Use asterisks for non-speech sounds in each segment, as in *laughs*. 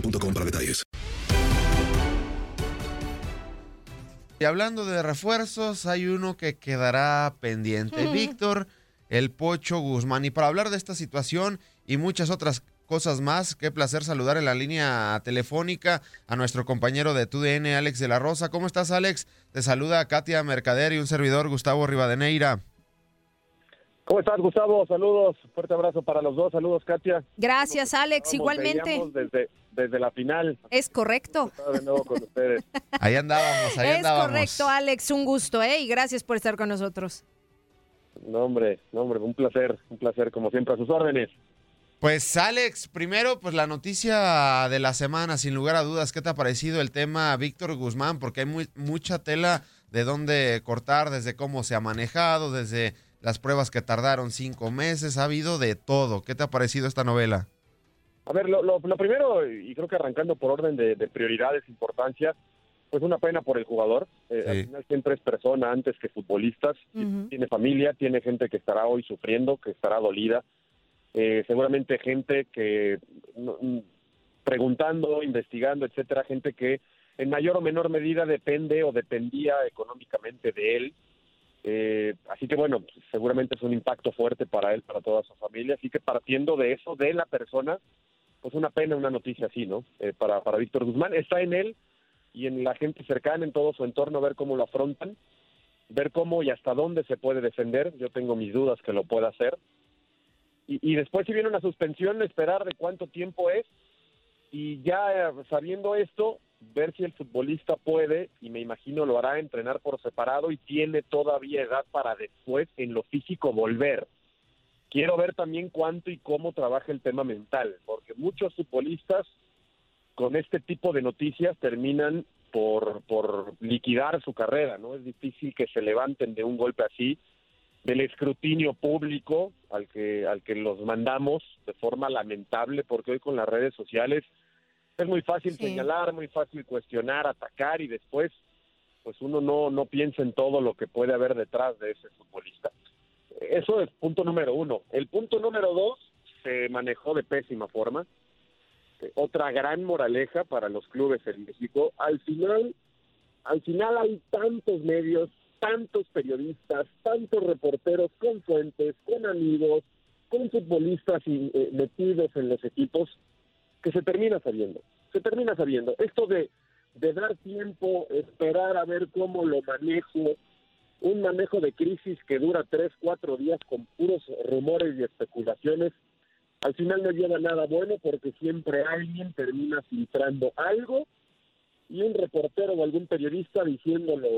boostmobile.com para detalles. Y hablando de refuerzos, hay uno que quedará pendiente. Víctor, el Pocho Guzmán. Y para hablar de esta situación y muchas otras cosas más, qué placer saludar en la línea telefónica a nuestro compañero de TUDN, Alex de la Rosa. ¿Cómo estás, Alex? Te saluda Katia Mercader y un servidor, Gustavo Rivadeneira. ¿Cómo estás, Gustavo? Saludos, fuerte abrazo para los dos. Saludos, Katia. Gracias, Alex. Vamos, Igualmente. Desde, desde la final. Es correcto. Estaba de nuevo con ustedes. *laughs* Ahí andábamos, ahí Es andábamos. correcto, Alex. Un gusto, ¿eh? Y gracias por estar con nosotros. No, hombre, no, hombre, un placer, un placer, como siempre, a sus órdenes. Pues Alex, primero pues la noticia de la semana, sin lugar a dudas, ¿qué te ha parecido el tema Víctor Guzmán? Porque hay muy, mucha tela de dónde cortar, desde cómo se ha manejado, desde las pruebas que tardaron cinco meses, ha habido de todo. ¿Qué te ha parecido esta novela? A ver, lo, lo- lo primero, y creo que arrancando por orden de, de prioridades, importancia, pues una pena por el jugador. Eh, Sí. Al final siempre es persona antes que futbolistas. Tiene familia, tiene gente que estará hoy sufriendo, que estará dolida. Eh, seguramente gente que, no- mm, preguntando, investigando, etcétera, gente que en mayor o menor medida depende o dependía económicamente de él. Eh, así que bueno, pues, seguramente es un impacto fuerte para él, para toda su familia. Así que partiendo de eso, de la persona, pues una pena una noticia así, ¿no? Eh, para, para Víctor Guzmán. Está en él y en la gente cercana, en todo su entorno, ver cómo lo afrontan, ver cómo y hasta dónde se puede defender. Yo tengo mis dudas que lo pueda hacer. Y, después si viene una suspensión, esperar de cuánto tiempo es y ya eh, sabiendo esto, ver si el futbolista puede, y me imagino lo hará, entrenar por separado y tiene todavía edad para después en lo físico volver. Quiero ver también cuánto y cómo trabaja el tema mental, porque muchos futbolistas con este tipo de noticias terminan por, por liquidar su carrera, ¿no? Es difícil que se levanten de un golpe así, del escrutinio público al que, al que los mandamos de forma lamentable, porque hoy con las redes sociales es muy fácil Sí. señalar, muy fácil cuestionar, atacar y después pues uno no, no piensa en todo lo que puede haber detrás de ese futbolista. Eso es punto número uno. El punto número dos se manejó de pésima forma. Eh, Otra gran moraleja para los clubes en México. Al final, al final hay tantos medios, tantos periodistas, tantos reporteros con fuentes, con amigos, con futbolistas eh, metidos en los equipos que se termina sabiendo. Se termina sabiendo. Esto de, de dar tiempo, esperar a ver cómo lo manejo, un manejo de crisis que dura tres, cuatro días con puros rumores y especulaciones, al final no lleva nada bueno porque siempre alguien termina filtrando algo y un reportero o algún periodista diciéndolo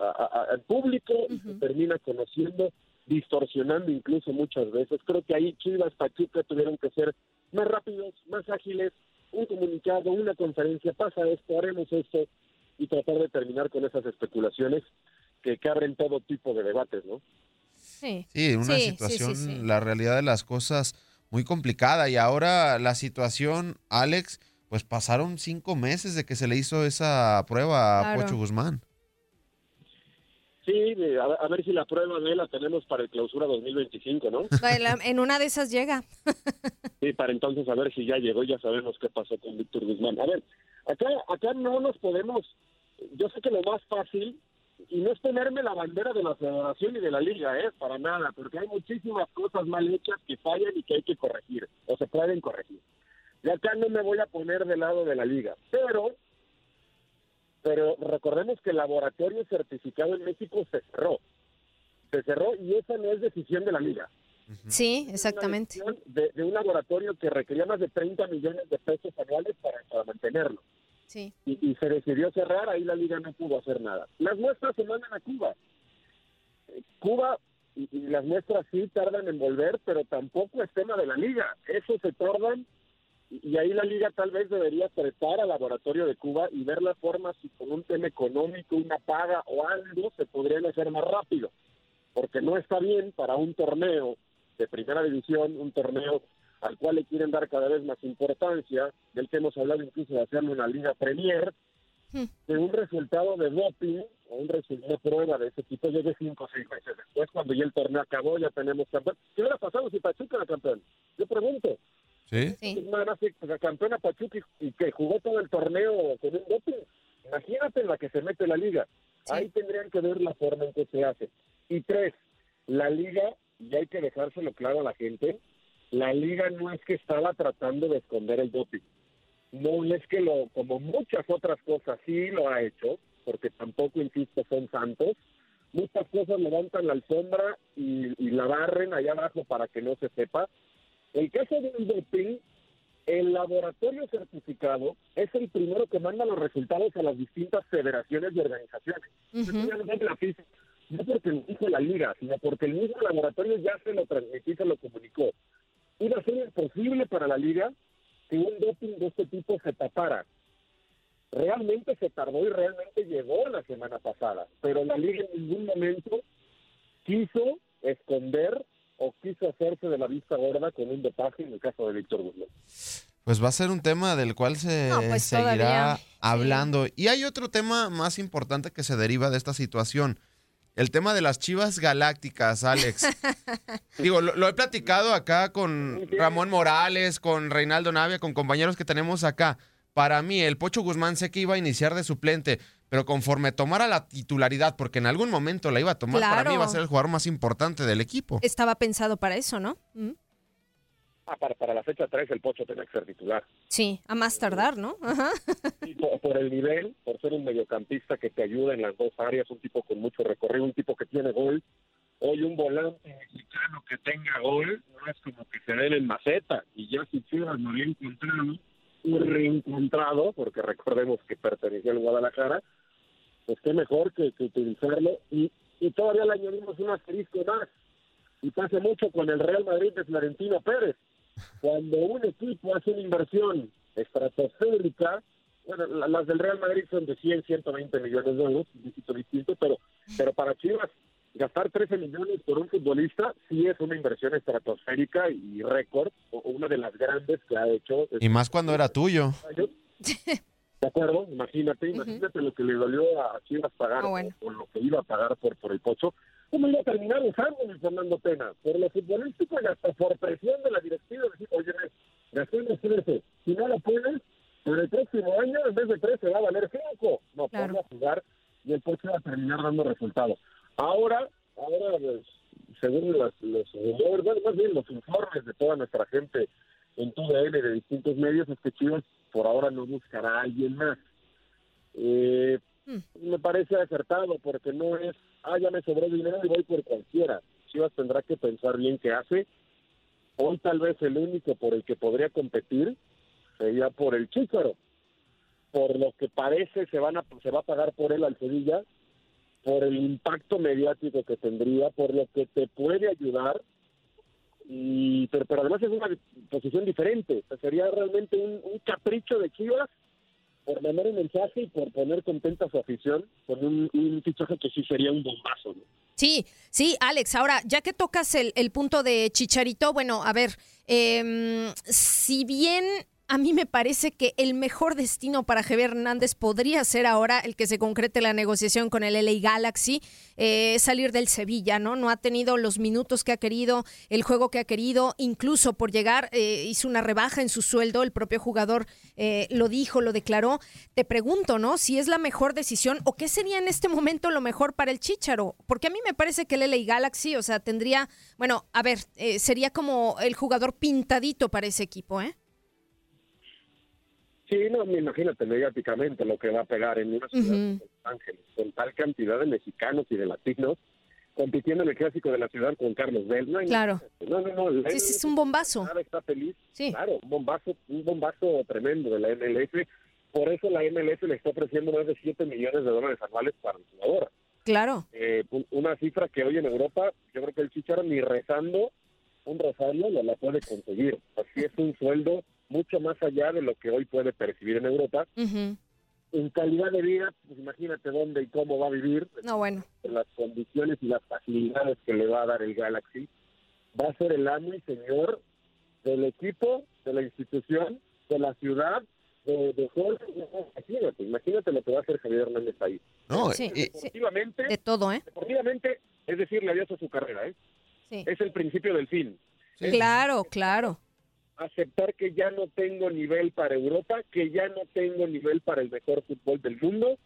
a- al público y se termina conociendo, distorsionando incluso muchas veces. Creo que ahí Chivas, Pachuca tuvieron que ser más rápidos, más ágiles, un comunicado, una conferencia, pasa esto, haremos esto y tratar de terminar con esas especulaciones que, que abren todo tipo de debates, ¿no? Sí. Sí, una Sí, sí, situación, sí, sí. la realidad de las cosas muy complicada. Y ahora la situación, Alex, pues pasaron cinco meses de que se le hizo esa prueba a Claro. Pocho Guzmán. Sí, de- a, a ver si la prueba de él la tenemos para el clausura 2025, ¿no? *laughs* En una de esas llega. *laughs* Sí, para entonces a ver si ya llegó, ya sabemos qué pasó con Víctor Guzmán. A ver, acá, acá no nos podemos, yo sé que lo más fácil, y no es ponerme la bandera de la federación y de la liga, ¿eh? Para nada, porque hay muchísimas cosas mal hechas que fallan y que hay que corregir, o se pueden corregir. Y acá no me voy a poner del lado de la liga, pero, pero recordemos que el laboratorio certificado en México se cerró. Se cerró y esa no es decisión de la liga Sí, exactamente. de, de un laboratorio que requería más de 30 millones de pesos anuales para, para mantenerlo. Y, y se decidió cerrar, ahí la liga no pudo hacer nada. Las muestras se mandan a Cuba. Cuba y, las muestras sí tardan en volver, pero tampoco es tema de la liga. Eso se tardan y, y ahí la liga tal vez debería prestar al laboratorio de Cuba y ver la forma si con un tema económico, una paga o algo se podrían hacer más rápido. Porque no está bien para un torneo de primera división, un torneo al cual le quieren dar cada vez más importancia, del que hemos hablado incluso de hacerlo una liga Premier, que un resultado de doping o un resultado de prueba de ese tipo llegue cinco o seis meses después, cuando ya el torneo acabó, ya tenemos campeón. ¿Qué hubiera pasado si Pachuca era campeón? Yo pregunto. Sí. Nada más que pues, campeón a Pachuca y, y que jugó todo el torneo con un doping. Imagínate en la que se mete la liga. Ahí tendrían que ver la forma en que se hace. Y tres, la liga, y hay que dejárselo claro a la gente, la liga no es que estaba tratando de esconder el doping. No es que lo, como muchas otras cosas, sí lo ha hecho, porque tampoco, insisto, son santos. Muchas cosas levantan la alfombra y, y la barren allá abajo para que no se sepa. El caso del doping, el laboratorio certificado es el primero que manda los resultados a las distintas federaciones y organizaciones. Eso ya no es la FIFA, no porque lo dijo la liga, sino porque el mismo laboratorio ya se lo transmitió y se lo comunicó. Iba a ser imposible para la liga que un doping de este tipo se tapara. Realmente se tardó y realmente llegó la semana pasada, pero la liga en ningún momento quiso esconder o quiso hacerse de la vista gorda con un dopaje en el caso de Víctor Guzmán. Pues va a ser un tema del cual se No, pues seguirá todavía, sí. hablando. Y hay otro tema más importante que se deriva de esta situación. El tema de las chivas galácticas, Alex. *laughs* Digo, lo, lo he platicado acá con Ramón Morales, con Reinaldo Navia, con compañeros que tenemos acá. Para mí, el Pocho Guzmán sé que iba a iniciar de suplente, pero conforme tomara la titularidad, porque en algún momento la iba a tomar, para mí iba a ser el jugador más importante del equipo. Estaba pensado para eso, ¿no? Mm. Ah, para, para la fecha 3 el Pocho tenía que ser titular. Sí, a más tardar, ¿no? Ajá. *laughs* Y por, por el nivel, por ser un mediocampista que te ayuda en las dos áreas, un tipo con mucho recorrido, un tipo que tiene gol. Hoy un volante mexicano que tenga gol no es como que se den en maceta. Y ya si Chivas lo había encontrado, y reencontrado, porque recordemos que pertenecía al Guadalajara, pues qué mejor que, que utilizarlo. Y, y todavía le añadimos un asterisco más. Y pasa mucho con el Real Madrid de Florentino Pérez. Cuando un equipo hace una inversión estratosférica, bueno, la- las del Real Madrid son de 100, 120 millones de euros, un poquito distinto, pero, pero para Chivas gastar 13 millones por un futbolista sí es una inversión estratosférica y récord, o una de las grandes que ha hecho. Y más cuando era tuyo. ¿De acuerdo? Imagínate, imagínate lo que le dolió a Chivas pagar Ah, bueno. o, o lo que iba a pagar por, por el Pocho. ¿Cómo iba a terminar usando mi Fernando Pena? Por lo futbolístico y hasta por presión de la directiva. Decir, oye, gastemos 13. Si no lo puedes, pero el próximo año en vez de 13 va a valer 5. No, Claro. a jugar y el Pocho va a terminar dando resultados. Ahora, ahora pues, según los, los rumores, bueno, más bien los informes de toda nuestra gente en tu DN de distintos medios, es que Chivas por ahora no buscará a alguien más. Eh, Me parece acertado porque no es, ah, ya me sobró dinero y voy por cualquiera. Chivas tendrá que pensar bien qué hace, Hoy tal vez el único por el que podría competir sería por el Chícharo. Por lo que parece se van a se va a pagar por él al Sevilla, por el impacto mediático que tendría, por lo que te puede ayudar. Y pero, pero además es una posición diferente. Sería realmente un capricho de Chivas por mandar un mensaje y por poner contenta a su afición con un, un fichaje que sí sería un bombazo. Sí, sí, Alex. Ahora, ya que tocas el, el punto de Chicharito, bueno, a ver, em, si bien a mí me parece que el mejor destino para Javier Hernández podría ser ahora el que se concrete la negociación con el LA Galaxy, eh, salir del Sevilla, ¿no? No ha tenido los minutos que ha querido, el juego que ha querido, incluso por llegar eh, hizo una rebaja en su sueldo, el propio jugador eh, lo dijo, lo declaró. Te pregunto, ¿no? Si es la mejor decisión o qué sería en este momento lo mejor para el Chicharo, porque a mí me parece que el LA Galaxy, o sea, tendría, bueno, a ver, sería como el jugador pintadito para ese equipo, ¿eh? Sí, no, imagínate mediáticamente lo que va a pegar en una ciudad Ujú. como Los Ángeles, con tal cantidad de mexicanos y de latinos compitiendo en el clásico de la ciudad con Carlos Bell. No, Claro. No, no, no. la Sí, sí, es un bombazo. nada está feliz. Sí. Claro, un bombazo, un bombazo tremendo de la MLS. Por eso la MLS le está ofreciendo más de 7 millones de dólares anuales para el jugador. Claro. Eh, un- una cifra que hoy en Europa, yo creo que el Chicharo ni rezando un rosario no la puede conseguir. Así es un sueldo mucho más allá de lo que hoy puede percibir en Europa. Ujú. En calidad de vida, pues imagínate dónde y cómo va a vivir, No, bueno. en las condiciones y las facilidades que le va a dar el Galaxy. Va a ser el amo y señor del equipo, de la institución, de la ciudad, de, de Jorge. Imagínate, imagínate lo que va a hacer Javier Hernández ahí. No, Sí, y- sí. Deportivamente, De todo, ¿eh? deportivamente es decirle adiós a su carrera, ¿eh? Sí. Es el principio del fin. Claro, claro. Aceptar que ya no tengo nivel para Europa, que ya no tengo nivel para el mejor fútbol del mundo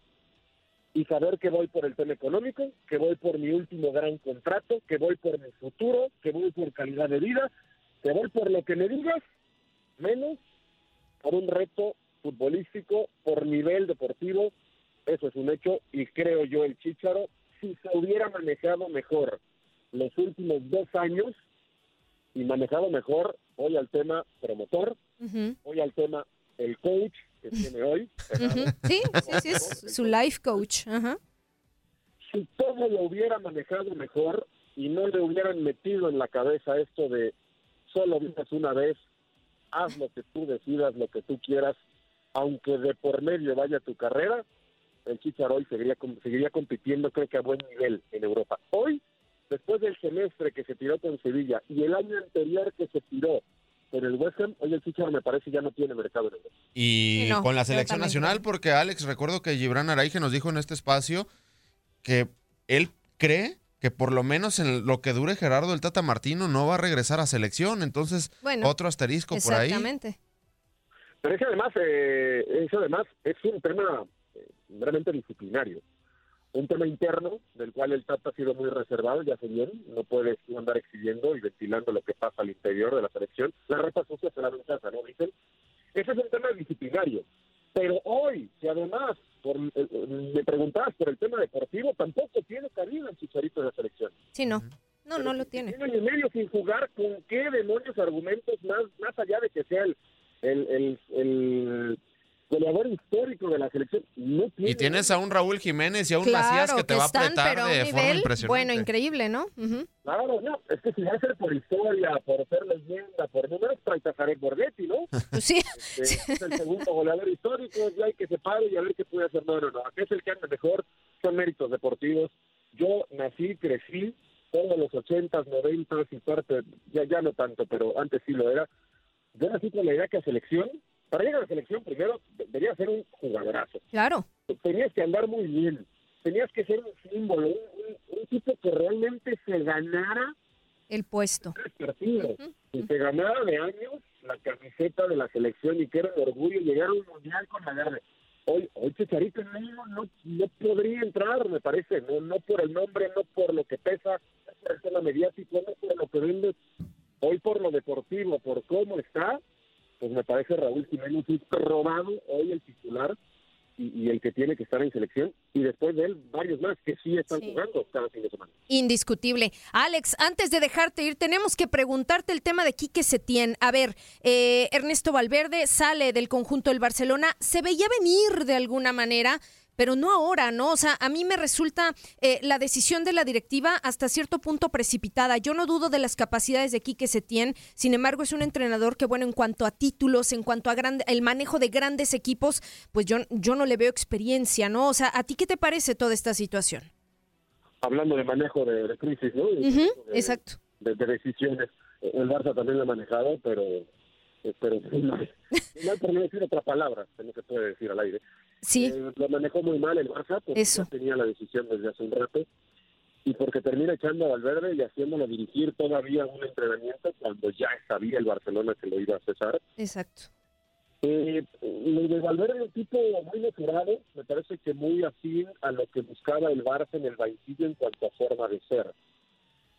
y saber que voy por el tema económico, que voy por mi último gran contrato, que voy por mi futuro, que voy por calidad de vida, que voy por lo que me digas, menos por un reto futbolístico, por nivel deportivo. Eso es un hecho y creo yo el Chícharo, si se hubiera manejado mejor los últimos dos años y manejado mejor hoy al tema promotor, Ujú. hoy al tema el coach que tiene hoy, Ujú. Sí, sí, sí, es su life coach. Ajá. si todo lo hubiera manejado mejor y no le hubieran metido en la cabeza esto de solo vives una vez, haz lo que tú decidas, lo que tú quieras, aunque de por medio vaya tu carrera, el Chicharo hoy seguiría, seguiría compitiendo creo que a buen nivel en Europa. Hoy, después del semestre que se tiró con Sevilla y el año anterior que se tiró con el West Ham, hoy el Chicharo me parece ya no tiene mercado en Europa. Y Sí, no, con la selección nacional, porque Alex, recuerdo que Gibran Araige nos dijo en este espacio que él cree que por lo menos en lo que dure Gerardo el Tata Martino no va a regresar a selección. Entonces, Bueno, otro asterisco por ahí. Exactamente. Pero eso además, eh, eso además es un tema eh, realmente disciplinario. Un tema interno del cual el Tata ha sido muy reservado, ya sé bien, no puedes tú andar exhibiendo y ventilando lo que pasa al interior de la selección. La ropa sucia se la en casa, ¿no? Dicen. Ese es un tema disciplinario. Pero hoy, que además, por, eh, eh, me preguntabas por el tema deportivo, tampoco tiene cabida el chicharito de la selección. Sí, no. No, no lo tiene. Año y medio sin jugar, ¿con qué demonios argumentos más, más allá de que sea el, el, el, el goleador histórico de la selección? No tiene. Y tienes a un Raúl Jiménez y a un Macías Claro, que te que va a están, apretar pero a un de forma nivel, impresionante. bueno, increíble, ¿no? Ujú. Claro, no, es que si va a ser por historia, por ser leyenda, por números, trae a Jared Borghetti, ¿no? *laughs* Pues sí. Este, es el segundo goleador histórico, ya hay que se pare y a ver qué puede hacer. No, no, no, aquí es el que anda mejor, son méritos deportivos. Yo nací, crecí, todos los ochentas, noventas y parte, ya, ya no tanto, pero antes sí lo era. Yo nací con la idea que a selección, para llegar a la selección primero debería ser un jugadorazo. Claro. Tenías que andar muy bien, tenías que ser un símbolo, un, un- tipo que realmente se ganara El puesto. partidos, y se ganara de años la camiseta de la selección y que era un orgullo llegar a un mundial con la verde. Hoy, hoy Chicharito no, no, no podría entrar, me parece, no, no por el nombre, no por lo que pesa, no por el tema mediático, no por lo que vende, hoy por lo deportivo, por cómo está, pues me parece Raúl Jiménez robado hoy el titular y, y el que tiene que estar en selección, y después de él varios más que sí están jugando cada fin de semana. Indiscutible. Alex, antes de dejarte ir, tenemos que preguntarte el tema de Quique Setién. A ver, eh, Ernesto Valverde sale del conjunto del Barcelona. Se veía venir de alguna manera, pero no ahora, ¿no? O sea, a mí me resulta eh, la decisión de la directiva hasta cierto punto precipitada. Yo no dudo de las capacidades de Quique Setién, sin embargo es un entrenador que, bueno, en cuanto a títulos, en cuanto a grande, el manejo de grandes equipos, pues yo, yo no le veo experiencia, ¿no? O sea, ¿a ti qué te parece toda esta situación? Hablando de manejo de, de crisis, ¿no? De- exacto. De, de decisiones. El Barça también lo ha manejado, pero pero mal. Muy mal por no decir otra palabra, que no se puede decir al aire. Sí. Eh, lo manejó muy mal el Barça porque Eso. tenía la decisión desde hace un rato y porque termina echando a Valverde y haciéndolo dirigir todavía un entrenamiento cuando ya sabía el Barcelona que lo iba a cesar. Exacto. Eh, lo de Valverde es un tipo muy mesurado, me parece que muy afín a lo que buscaba el Barça en el banquillo en cuanto a forma de ser.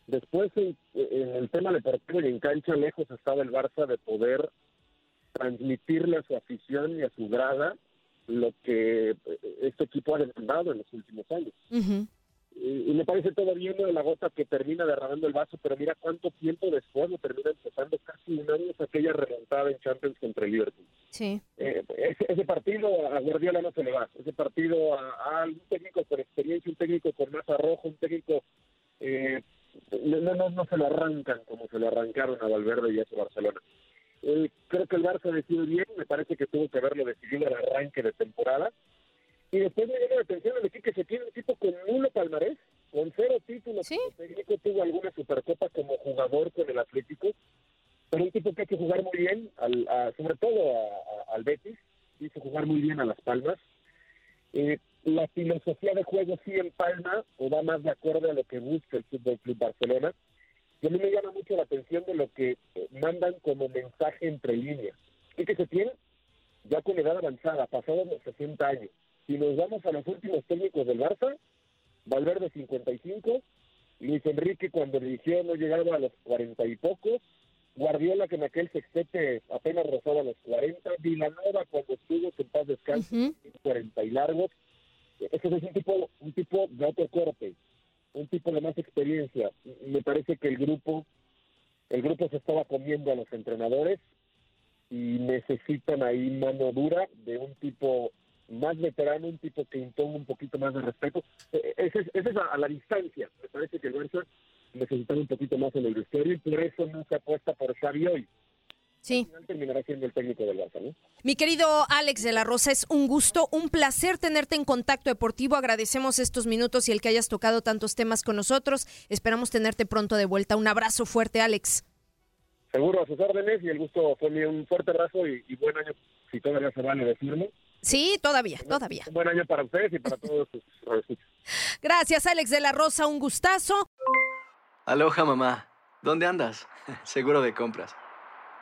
Después, en, en el tema deportivo y en cancha, lejos estaba el Barça de poder transmitirle a su afición y a su grada lo que eh, este equipo ha demandado en los últimos años. Ujú. Y y me parece todo bien lo de la gota que termina derramando el vaso, pero mira cuánto tiempo después lo termina empezando, casi un año, aquella remontada en Champions contra el Liverpool. Sí. Eh, ese, ese partido a Guardiola no se le va. Ese partido a, a un técnico con experiencia, un técnico con más arrojo, un técnico eh, no, no, no se lo arrancan como se lo arrancaron a Valverde y a su Barcelona. Eh, creo que el Barça decidió bien, me parece que tuvo que haberlo decidido al arranque de temporada. Y después me llama la atención el equipo que se tiene un tipo con nulo palmarés, con cero títulos como técnico, tuvo alguna supercopa como jugador con el Atlético, pero un tipo que hay que jugar muy bien, al, a- sobre todo a- a- al Betis, hizo jugar muy bien a Las Palmas. Eh, la filosofía de juego sí en Palma o va más de acuerdo a lo que busca el Fútbol Club Barcelona. Y a mí me llama mucho la atención de lo que eh, mandan como mensaje entre líneas. Y que se tiene ya con edad avanzada, pasados los 60 años. Si nos vamos a los últimos técnicos del Barça, Valverde 55, Luis Enrique cuando dirigió no llegaba a los 40 y pocos, Guardiola que en aquel sextete apenas rozaba los 40, Vilanova cuando estuvo en paz descanso, 40 y largos. Ese es un tipo, un tipo de otro corte, un tipo de más experiencia. Me parece que el grupo, el grupo se estaba comiendo a los entrenadores y necesitan ahí mano dura de un tipo más veterano, un tipo que imponga un poquito más de respeto. Eh, Ese es, ese es a, la distancia. Me parece que el Barça necesitaba un poquito más en el vestuario y por eso no se apuesta por Xavi hoy. Sí. Al final terminará siendo el técnico del Barça, ¿no? Mi querido Alex de la Rosa, es un gusto, un placer tenerte en contacto deportivo. Agradecemos estos minutos y el que hayas tocado tantos temas con nosotros. Esperamos tenerte pronto de vuelta. Un abrazo fuerte, Alex. Seguro a sus órdenes y el gusto fue mío. Un fuerte abrazo y, y buen año, si todavía se vale decirlo. Sí, todavía, todavía. Un buen año para ustedes y para todos sus. Gracias, Alex de la Rosa, un gustazo. Aloha mamá, ¿dónde andas? *laughs* Seguro de compras.